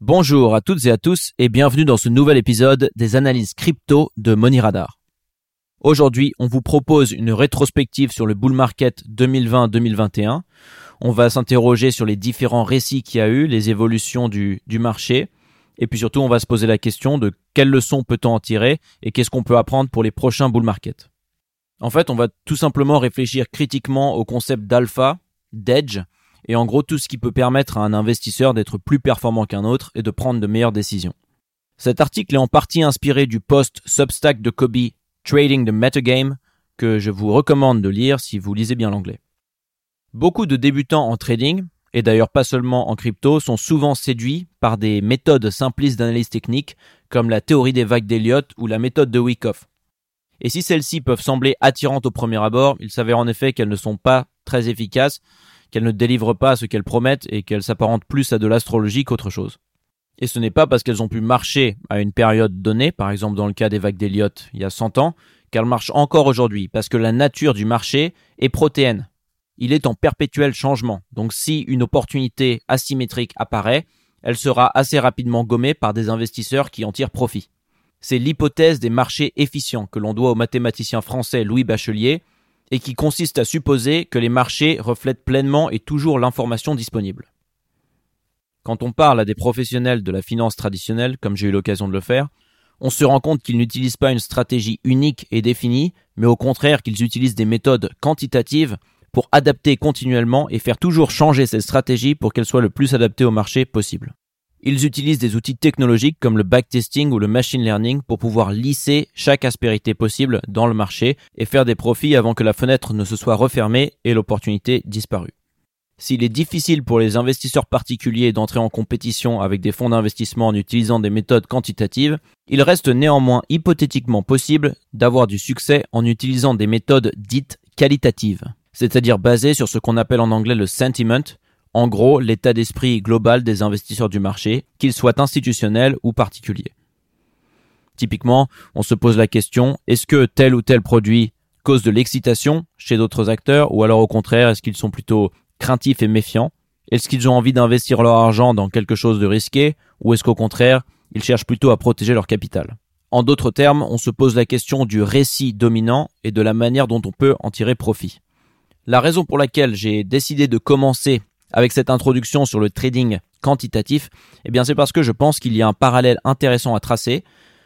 Bonjour à toutes et à tous et bienvenue dans ce nouvel épisode des analyses crypto de Money Radar. Aujourd'hui, on vous propose une rétrospective sur le bull market 2020-2021. On va s'interroger sur les différents récits qu'il y a eu, les évolutions du, du marché, et puis surtout, on va se poser la question de quelles leçons peut-on en tirer et qu'est-ce qu'on peut apprendre pour les prochains bull market. En fait, on va tout simplement réfléchir critiquement au concept d'alpha, d'edge, et en gros tout ce qui peut permettre à un investisseur d'être plus performant qu'un autre et de prendre de meilleures décisions. Cet article est en partie inspiré du post Substack de Kobe Trading the Metagame que je vous recommande de lire si vous lisez bien l'anglais. Beaucoup de débutants en trading, et d'ailleurs pas seulement en crypto, sont souvent séduits par des méthodes simplistes d'analyse technique comme la théorie des vagues d'Elliott ou la méthode de Wyckoff. Et si celles-ci peuvent sembler attirantes au premier abord, il s'avère en effet qu'elles ne sont pas très efficaces qu'elles ne délivrent pas ce qu'elles promettent et qu'elles s'apparentent plus à de l'astrologie qu'autre chose. Et ce n'est pas parce qu'elles ont pu marcher à une période donnée, par exemple dans le cas des vagues d'Eliott il y a 100 ans, qu'elles marchent encore aujourd'hui, parce que la nature du marché est protéenne. Il est en perpétuel changement, donc si une opportunité asymétrique apparaît, elle sera assez rapidement gommée par des investisseurs qui en tirent profit. C'est l'hypothèse des marchés efficients que l'on doit au mathématicien français Louis Bachelier, et qui consiste à supposer que les marchés reflètent pleinement et toujours l'information disponible. Quand on parle à des professionnels de la finance traditionnelle, comme j'ai eu l'occasion de le faire, on se rend compte qu'ils n'utilisent pas une stratégie unique et définie, mais au contraire qu'ils utilisent des méthodes quantitatives pour adapter continuellement et faire toujours changer cette stratégie pour qu'elle soit le plus adaptée au marché possible. Ils utilisent des outils technologiques comme le backtesting ou le machine learning pour pouvoir lisser chaque aspérité possible dans le marché et faire des profits avant que la fenêtre ne se soit refermée et l'opportunité disparue. S'il est difficile pour les investisseurs particuliers d'entrer en compétition avec des fonds d'investissement en utilisant des méthodes quantitatives, il reste néanmoins hypothétiquement possible d'avoir du succès en utilisant des méthodes dites qualitatives, c'est-à-dire basées sur ce qu'on appelle en anglais le sentiment, en gros l'état d'esprit global des investisseurs du marché, qu'ils soient institutionnels ou particuliers. Typiquement, on se pose la question, est-ce que tel ou tel produit cause de l'excitation chez d'autres acteurs, ou alors au contraire, est-ce qu'ils sont plutôt craintifs et méfiants? Est-ce qu'ils ont envie d'investir leur argent dans quelque chose de risqué, ou est-ce qu'au contraire, ils cherchent plutôt à protéger leur capital? En d'autres termes, on se pose la question du récit dominant et de la manière dont on peut en tirer profit. La raison pour laquelle j'ai décidé de commencer avec cette introduction sur le trading quantitatif, eh bien c'est parce que je pense qu'il y a un parallèle intéressant à tracer.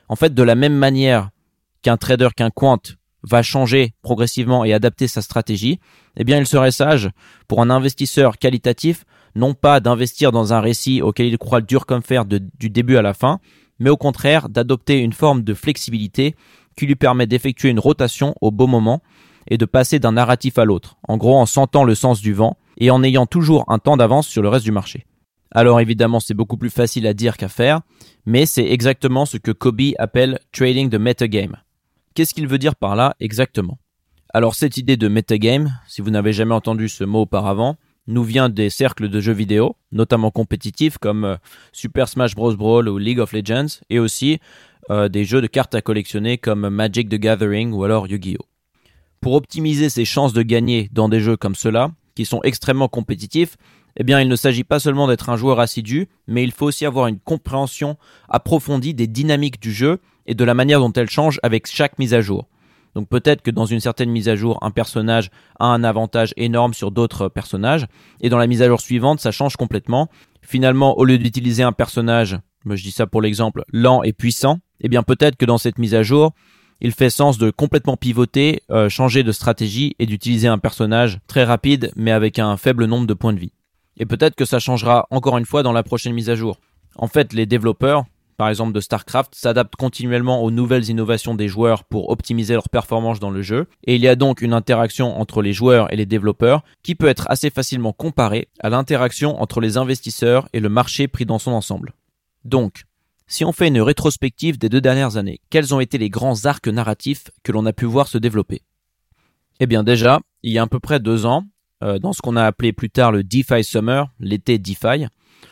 En fait, de la même manière qu'un trader, qu'un quant va changer progressivement et adapter sa stratégie, eh bien il serait sage pour un investisseur qualitatif non pas d'investir dans un récit auquel il croit dur comme fer du début à la fin, mais au contraire d'adopter une forme de flexibilité qui lui permet d'effectuer une rotation au bon moment et de passer d'un narratif à l'autre, en gros en sentant le sens du vent et en ayant toujours un temps d'avance sur le reste du marché. Alors évidemment c'est beaucoup plus facile à dire qu'à faire, mais c'est exactement ce que Kobe appelle trading the metagame. Qu'est-ce qu'il veut dire par là exactement? Alors cette idée de metagame, si vous n'avez jamais entendu ce mot auparavant, nous vient des cercles de jeux vidéo, notamment compétitifs comme euh, Super Smash Bros. Brawl ou League of Legends, et aussi euh, des jeux de cartes à collectionner comme Magic the Gathering ou alors Yu-Gi-Oh! Pour optimiser ses chances de gagner dans des jeux comme cela, qui sont extrêmement compétitifs, eh bien, il ne s'agit pas seulement d'être un joueur assidu, mais il faut aussi avoir une compréhension approfondie des dynamiques du jeu et de la manière dont elles changent avec chaque mise à jour. Donc peut-être que dans une certaine mise à jour, un personnage a un avantage énorme sur d'autres personnages, et dans la mise à jour suivante, ça change complètement. Finalement, au lieu d'utiliser un personnage, je dis ça pour l'exemple, lent et puissant, eh bien peut-être que dans cette mise à jour, il fait sens de complètement pivoter, euh, changer de stratégie et d'utiliser un personnage très rapide mais avec un faible nombre de points de vie. Et peut-être que ça changera encore une fois dans la prochaine mise à jour. En fait, les développeurs, par exemple de StarCraft, s'adaptent continuellement aux nouvelles innovations des joueurs pour optimiser leur performance dans le jeu, et il y a donc une interaction entre les joueurs et les développeurs qui peut être assez facilement comparée à l'interaction entre les investisseurs et le marché pris dans son ensemble. Donc, si on fait une rétrospective des deux dernières années, quels ont été les grands arcs narratifs que l'on a pu voir se développer? Eh bien déjà, il y a à peu près deux ans, euh, dans ce qu'on a appelé plus tard le DeFi Summer, l'été DeFi,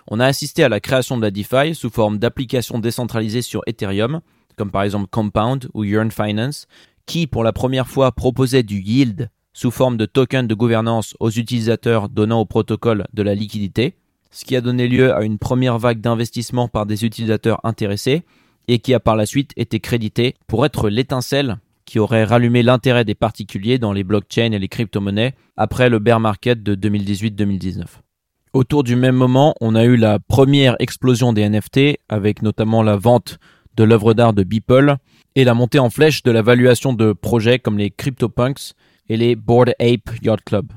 on a assisté à la création de la DeFi sous forme d'applications décentralisées sur Ethereum, comme par exemple Compound ou Yearn Finance, qui pour la première fois proposait du yield sous forme de token de gouvernance aux utilisateurs donnant au protocole de la liquidité, ce qui a donné lieu à une première vague d'investissement par des utilisateurs intéressés et qui a par la suite été crédité pour être l'étincelle qui aurait rallumé l'intérêt des particuliers dans les blockchains et les crypto-monnaies après le bear market de 2018-2019. Autour du même moment, on a eu la première explosion des NFT avec notamment la vente de l'œuvre d'art de Beeple et la montée en flèche de la valuation de projets comme les CryptoPunks et les Bored Ape Yacht Club.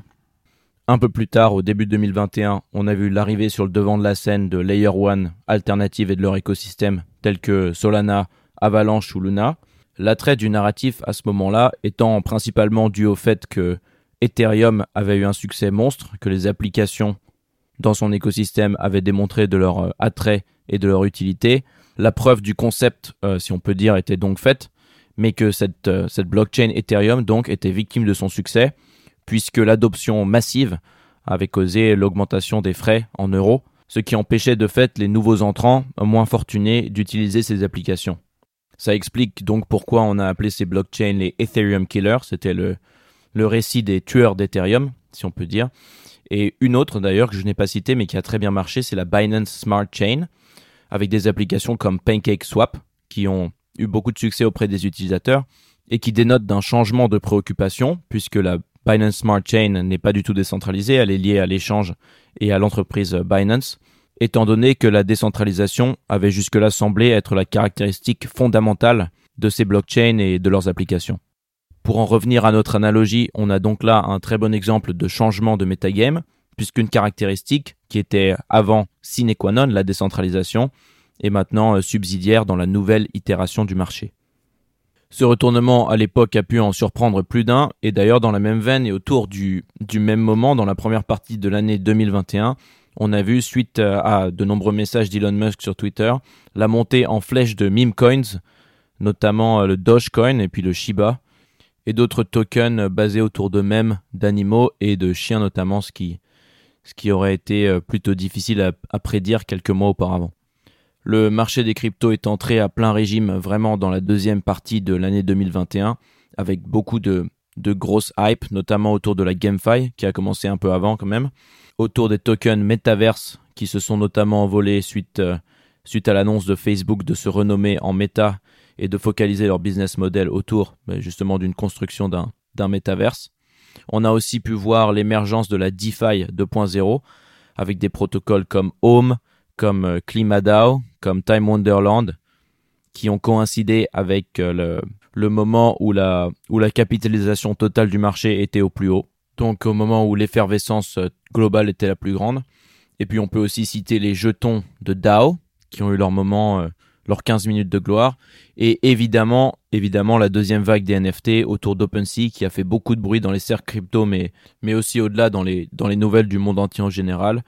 Un peu plus tard, au début 2021, on a vu l'arrivée sur le devant de la scène de Layer One alternatives et de leur écosystème, tels que Solana, Avalanche ou Luna. L'attrait du narratif à ce moment-là étant principalement dû au fait que Ethereum avait eu un succès monstre, que les applications dans son écosystème avaient démontré de leur euh, attrait et de leur utilité. La preuve du concept, euh, si on peut dire, était donc faite, mais que cette, euh, blockchain Ethereum donc était victime de son succès puisque l'adoption massive avait causé l'augmentation des frais en euros, ce qui empêchait de fait les nouveaux entrants moins fortunés d'utiliser ces applications. Ça explique donc pourquoi on a appelé ces blockchains les Ethereum Killers, c'était le, récit des tueurs d'Ethereum, si on peut dire. Et une autre d'ailleurs que je n'ai pas citée mais qui a très bien marché, c'est la Binance Smart Chain, avec des applications comme PancakeSwap, qui ont eu beaucoup de succès auprès des utilisateurs et qui dénotent d'un changement de préoccupation, puisque la Binance Smart Chain n'est pas du tout décentralisée, elle est liée à l'échange et à l'entreprise Binance, étant donné que la décentralisation avait jusque-là semblé être la caractéristique fondamentale de ces blockchains et de leurs applications. Pour en revenir à notre analogie, on a donc là un très bon exemple de changement de metagame, puisqu'une caractéristique qui était avant sine qua non, la décentralisation, est maintenant euh, subsidiaire dans la nouvelle itération du marché. Ce retournement à l'époque a pu en surprendre plus d'un, et d'ailleurs dans la même veine et autour du, même moment, dans la première partie de l'année 2021, on a vu, suite à de nombreux messages d'Elon Musk sur Twitter, la montée en flèche de meme coins, notamment euh, le Dogecoin et puis le Shiba, et d'autres tokens basés autour de mèmes, d'animaux et de chiens notamment, ce qui, ce qui aurait été euh, plutôt difficile à prédire quelques mois auparavant. Le marché des cryptos est entré à plein régime vraiment dans la deuxième partie de l'année 2021 avec beaucoup de, de grosses hype, notamment autour de la GameFi qui a commencé un peu avant quand même, autour des tokens Metaverse qui se sont notamment envolés suite, euh, à l'annonce de Facebook de se renommer en Meta et de focaliser leur business model autour ben, justement d'une construction d'un, d'un Metaverse. On a aussi pu voir l'émergence de la DeFi 2.0 avec des protocoles comme Home, comme euh, ClimaDAO, comme Time Wonderland, qui ont coïncidé avec euh, le, le moment où la, où la capitalisation totale du marché était au plus haut, donc au moment où l'effervescence euh, globale était la plus grande. Et puis on peut aussi citer les jetons de DAO, qui ont eu leur moment, leurs 15 minutes de gloire. Et évidemment, évidemment, la deuxième vague des NFT autour d'OpenSea qui a fait beaucoup de bruit dans les cercles crypto, mais, mais aussi au-delà dans les, dans les nouvelles du monde entier en général.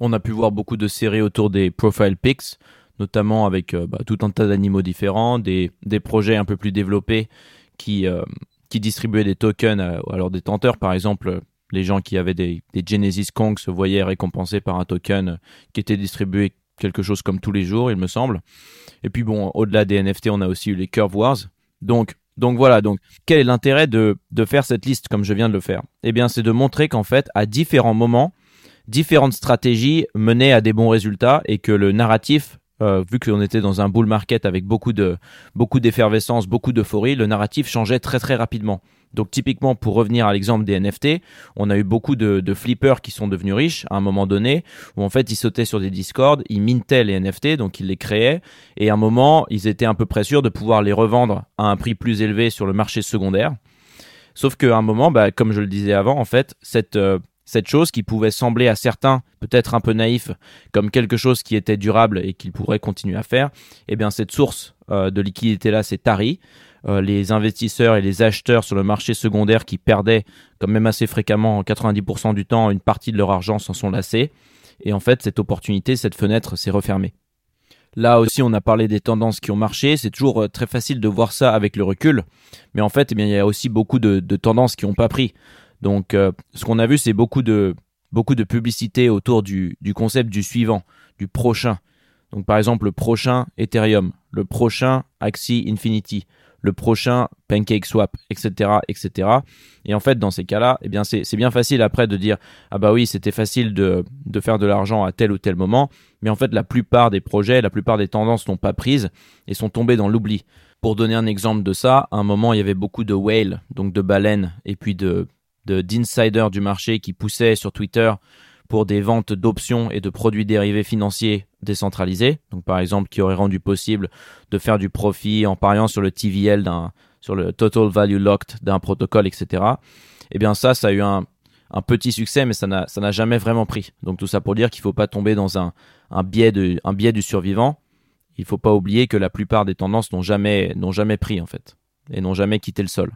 On a pu voir beaucoup de séries autour des profile pics, notamment avec euh, bah, tout un tas d'animaux différents, des, des, projets un peu plus développés qui, euh, qui distribuaient des tokens à, leurs détenteurs. Par exemple, les gens qui avaient des, Genesis Kong se voyaient récompensés par un token qui était distribué quelque chose comme tous les jours, il me semble. Et puis bon, au-delà des NFT, on a aussi eu les Curve Wars. Donc, donc voilà, donc quel est l'intérêt de, de faire cette liste comme je viens de le faire? Eh bien, c'est de montrer qu'en fait, à différents moments, différentes stratégies menaient à des bons résultats et que le narratif euh, vu qu'on était dans un bull market avec beaucoup de beaucoup d'effervescence, beaucoup d'euphorie, le narratif changeait très très rapidement. Donc typiquement pour revenir à l'exemple des NFT, on a eu beaucoup de, de, flippers qui sont devenus riches à un moment donné, où en fait ils sautaient sur des discords, ils mintaient les NFT, donc ils les créaient, et à un moment ils étaient à peu près sûrs de pouvoir les revendre à un prix plus élevé sur le marché secondaire. Sauf qu'à un moment, bah, comme je le disais avant, en fait, cette euh, cette chose qui pouvait sembler à certains peut-être un peu naïf comme quelque chose qui était durable et qu'ils pourraient continuer à faire, eh bien cette source euh, de liquidité là c'est tari. Euh, les investisseurs et les acheteurs sur le marché secondaire qui perdaient quand même assez fréquemment 90% du temps une partie de leur argent s'en sont lassés et en fait cette opportunité, cette fenêtre s'est refermée. Là aussi, on a parlé des tendances qui ont marché. C'est toujours euh, très facile de voir ça avec le recul. Mais en fait, eh bien, il y a aussi beaucoup de tendances qui n'ont pas pris. Donc, euh, ce qu'on a vu, c'est beaucoup de, beaucoup de publicité autour du, du concept du suivant, du prochain. Donc, par exemple, le prochain Ethereum, le prochain Axie Infinity, le prochain pancake swap, etc., etc. Et en fait, dans ces cas-là, eh bien, c'est bien facile après de dire ah bah oui, c'était facile de, de faire de l'argent à tel ou tel moment, mais en fait, la plupart des projets, la plupart des tendances n'ont pas prise et sont tombées dans l'oubli. Pour donner un exemple de ça, à un moment, il y avait beaucoup de whales, donc de baleines, et puis de d'insiders du marché qui poussaient sur Twitter pour des ventes d'options et de produits dérivés financiers décentralisés. Donc, par exemple, qui aurait rendu possible de faire du profit en pariant sur le TVL sur le Total Value Locked d'un protocole, etc. Eh bien, ça, ça a eu un, petit succès, mais ça n'a, jamais vraiment pris. Donc, tout ça pour dire qu'il ne faut pas tomber dans un, biais du survivant. Il ne faut pas oublier que la plupart des tendances n'ont jamais, n'ont jamais pris, en fait, et n'ont jamais quitté le sol.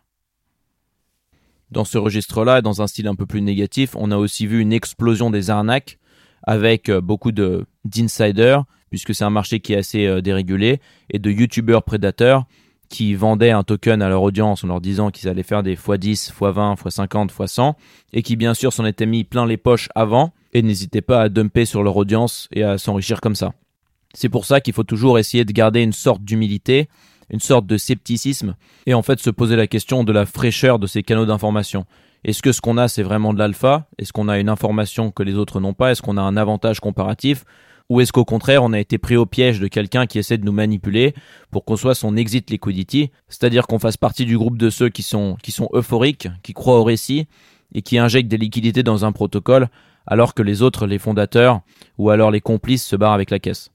Dans ce registre-là, dans un style un peu plus négatif, on a aussi vu une explosion des arnaques avec euh, beaucoup de d'insiders, puisque c'est un marché qui est assez euh, dérégulé, et de youtubeurs prédateurs qui vendaient un token à leur audience en leur disant qu'ils allaient faire des x10, x20, x50, x100, et qui bien sûr s'en étaient mis plein les poches avant, et n'hésitaient pas à dumper sur leur audience et à s'enrichir comme ça. C'est pour ça qu'il faut toujours essayer de garder une sorte d'humilité une sorte de scepticisme et en fait se poser la question de la fraîcheur de ces canaux d'information. Est-ce que ce qu'on a c'est vraiment de l'alpha? Est-ce qu'on a une information que les autres n'ont pas? Est-ce qu'on a un avantage comparatif? Ou est-ce qu'au contraire, on a été pris au piège de quelqu'un qui essaie de nous manipuler pour qu'on soit son exit liquidity, c'est-à-dire qu'on fasse partie du groupe de ceux qui sont, qui sont euphoriques, qui croient au récit et qui injectent des liquidités dans un protocole alors que les autres, les fondateurs ou alors les complices se barrent avec la caisse.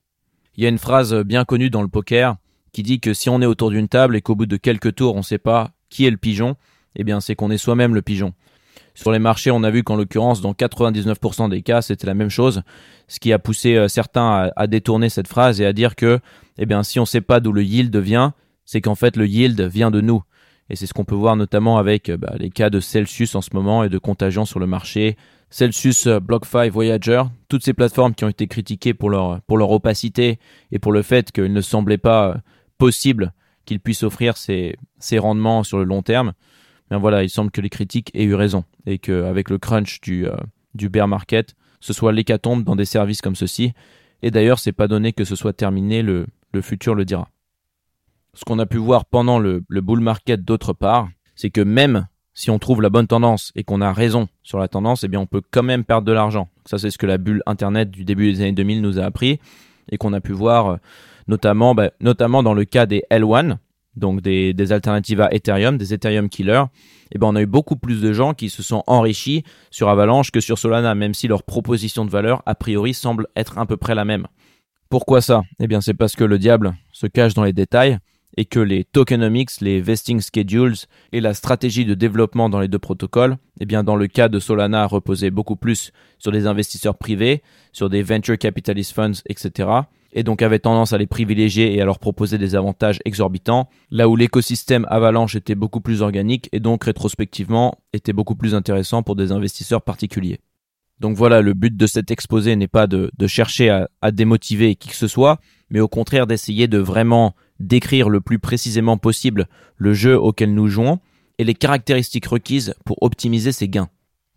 Il y a une phrase bien connue dans le poker qui dit que si on est autour d'une table et qu'au bout de quelques tours on ne sait pas qui est le pigeon, eh bien c'est qu'on est soi-même le pigeon. Sur les marchés, on a vu qu'en l'occurrence, dans 99% des cas, c'était la même chose, ce qui a poussé euh, certains à, détourner cette phrase et à dire que, eh bien, si on ne sait pas d'où le yield vient, c'est qu'en fait le yield vient de nous. Et c'est ce qu'on peut voir notamment avec euh, bah, les cas de Celsius en ce moment et de contagion sur le marché. Celsius, euh, BlockFi, Voyager, toutes ces plateformes qui ont été critiquées pour leur, pour leur opacité et pour le fait qu'ils ne semblaient pas possible qu'il puisse offrir ces, rendements sur le long terme. Mais voilà, il semble que les critiques aient eu raison et qu'avec le crunch du, euh, du bear market, ce soit l'hécatombe dans des services comme ceci. Et d'ailleurs, c'est pas donné que ce soit terminé, le, futur le dira. Ce qu'on a pu voir pendant le, le bull market d'autre part, c'est que même si on trouve la bonne tendance et qu'on a raison sur la tendance, eh bien on peut quand même perdre de l'argent. Ça c'est ce que la bulle internet du début des années 2000 nous a appris et qu'on a pu voir euh, notamment, bah, notamment dans le cas des L1, donc des, des, alternatives à Ethereum, des Ethereum killers, et eh ben on a eu beaucoup plus de gens qui se sont enrichis sur Avalanche que sur Solana, même si leur proposition de valeur a priori semble être à peu près la même. Pourquoi ça? Eh bien c'est parce que le diable se cache dans les détails et que les tokenomics, les vesting schedules et la stratégie de développement dans les deux protocoles, eh bien dans le cas de Solana reposait beaucoup plus sur des investisseurs privés, sur des venture capitalist funds, etc et donc avait tendance à les privilégier et à leur proposer des avantages exorbitants, là où l'écosystème Avalanche était beaucoup plus organique et donc rétrospectivement était beaucoup plus intéressant pour des investisseurs particuliers. Donc voilà, le but de cet exposé n'est pas de, chercher à, démotiver qui que ce soit, mais au contraire d'essayer de vraiment décrire le plus précisément possible le jeu auquel nous jouons et les caractéristiques requises pour optimiser ses gains.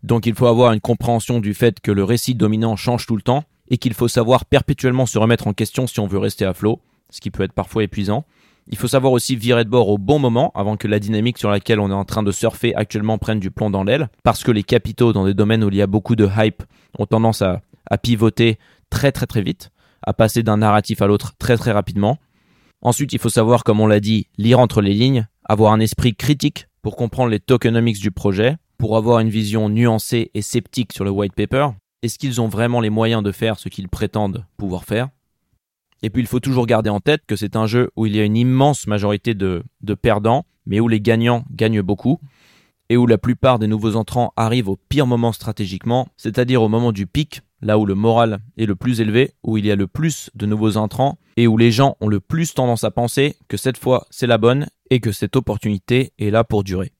Donc il faut avoir une compréhension du fait que le récit dominant change tout le temps et qu'il faut savoir perpétuellement se remettre en question si on veut rester à flot, ce qui peut être parfois épuisant. Il faut savoir aussi virer de bord au bon moment avant que la dynamique sur laquelle on est en train de surfer actuellement prenne du plomb dans l'aile, parce que les capitaux dans des domaines où il y a beaucoup de hype ont tendance à, à pivoter très très très vite, à passer d'un narratif à l'autre très très rapidement. Ensuite, il faut savoir, comme on l'a dit, lire entre les lignes, avoir un esprit critique pour comprendre les tokenomics du projet, pour avoir une vision nuancée et sceptique sur le white paper, est-ce qu'ils ont vraiment les moyens de faire ce qu'ils prétendent pouvoir faire? Et puis il faut toujours garder en tête que c'est un jeu où il y a une immense majorité de, perdants, mais où les gagnants gagnent beaucoup, et où la plupart des nouveaux entrants arrivent au pire moment stratégiquement, c'est-à-dire au moment du pic, là où le moral est le plus élevé, où il y a le plus de nouveaux entrants, et où les gens ont le plus tendance à penser que cette fois c'est la bonne et que cette opportunité est là pour durer.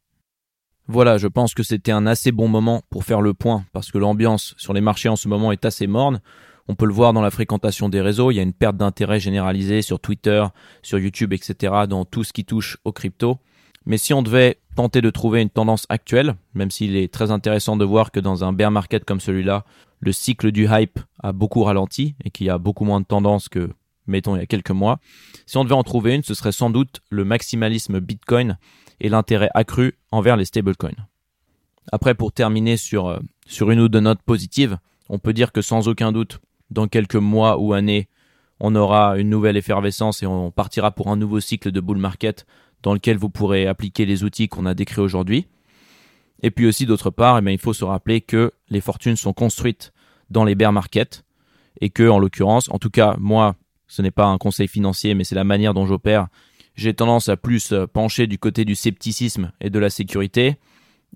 Voilà, je pense que c'était un assez bon moment pour faire le point, parce que l'ambiance sur les marchés en ce moment est assez morne. On peut le voir dans la fréquentation des réseaux, il y a une perte d'intérêt généralisée sur Twitter, sur YouTube, etc., dans tout ce qui touche aux crypto. Mais si on devait tenter de trouver une tendance actuelle, même s'il est très intéressant de voir que dans un bear market comme celui-là, le cycle du hype a beaucoup ralenti et qu'il y a beaucoup moins de tendance que mettons il y a quelques mois. Si on devait en trouver une, ce serait sans doute le maximalisme Bitcoin et l'intérêt accru envers les stablecoins. Après, pour terminer sur, euh, sur une ou deux notes positives, on peut dire que sans aucun doute, dans quelques mois ou années, on aura une nouvelle effervescence et on partira pour un nouveau cycle de bull market dans lequel vous pourrez appliquer les outils qu'on a décrits aujourd'hui. Et puis aussi d'autre part, eh il faut se rappeler que les fortunes sont construites dans les bear markets et que en l'occurrence, en tout cas moi, ce n'est pas un conseil financier, mais c'est la manière dont j'opère. J'ai tendance à plus euh, pencher du côté du scepticisme et de la sécurité,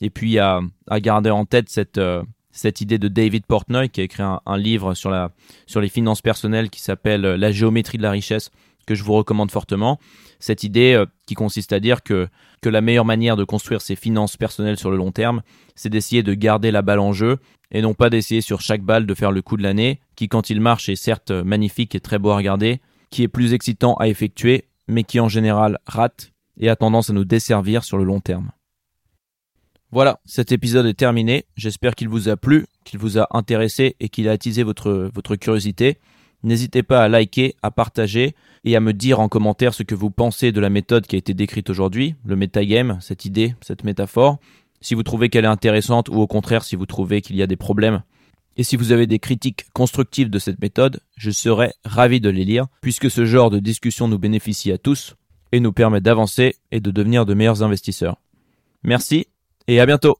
et puis à, garder en tête cette euh, cette idée de David Portnoy qui a écrit un, livre sur les finances personnelles qui s'appelle euh, La géométrie de la richesse que je vous recommande fortement. Cette idée euh, qui consiste à dire que, que la meilleure manière de construire ses finances personnelles sur le long terme, c'est d'essayer de garder la balle en jeu et non pas d'essayer sur chaque balle de faire le coup de l'année, qui quand il marche est certes magnifique et très beau à regarder, qui est plus excitant à effectuer, mais qui en général rate et a tendance à nous desservir sur le long terme. Voilà, cet épisode est terminé. J'espère qu'il vous a plu, qu'il vous a intéressé et qu'il a attisé votre, votre curiosité. N'hésitez pas à liker, à partager et à me dire en commentaire ce que vous pensez de la méthode qui a été décrite aujourd'hui, le metagame, cette idée, cette métaphore. Si vous trouvez qu'elle est intéressante ou au contraire si vous trouvez qu'il y a des problèmes. Et si vous avez des critiques constructives de cette méthode, je serais ravi de les lire puisque ce genre de discussion nous bénéficie à tous et nous permet d'avancer et de devenir de meilleurs investisseurs. Merci et à bientôt